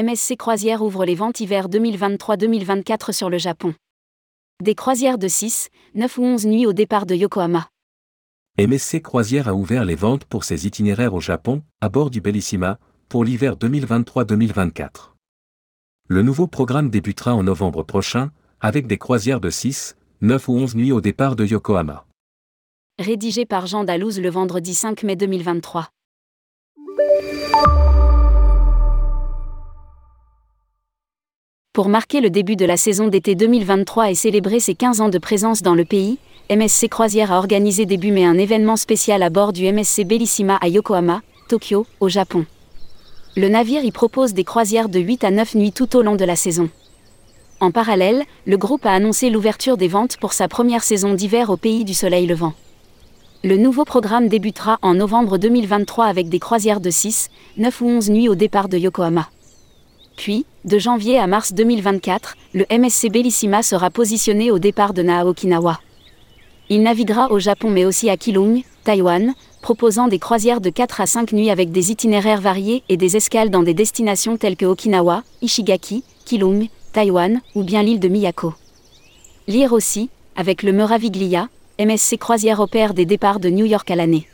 MSC Croisière ouvre les ventes hiver 2023-2024 sur le Japon. Des croisières de 6, 9 ou 11 nuits au départ de Yokohama. MSC Croisière a ouvert les ventes pour ses itinéraires au Japon, à bord du Bellissima, pour l'hiver 2023-2024. Le nouveau programme débutera en novembre prochain, avec des croisières de 6, 9 ou 11 nuits au départ de Yokohama. Rédigé par Jean Dalouse le vendredi 5 mai 2023. Pour marquer le début de la saison d'été 2023 et célébrer ses 15 ans de présence dans le pays, MSC Croisière a organisé début mai un événement spécial à bord du MSC Bellissima à Yokohama, Tokyo, au Japon. Le navire y propose des croisières de 8 à 9 nuits tout au long de la saison. En parallèle, le groupe a annoncé l'ouverture des ventes pour sa première saison d'hiver au pays du soleil levant. Le nouveau programme débutera en novembre 2023 avec des croisières de 6, 9 ou 11 nuits au départ de Yokohama. Puis, de janvier à mars 2024, le MSC Bellissima sera positionné au départ de Naha-Okinawa. Il naviguera au Japon mais aussi à Keelung, Taïwan, proposant des croisières de 4 à 5 nuits avec des itinéraires variés et des escales dans des destinations telles que Okinawa, Ishigaki, Keelung, Taïwan ou bien l'île de Miyako. Lire aussi, avec le Meraviglia, MSC Croisière opère des départs de New York à l'année.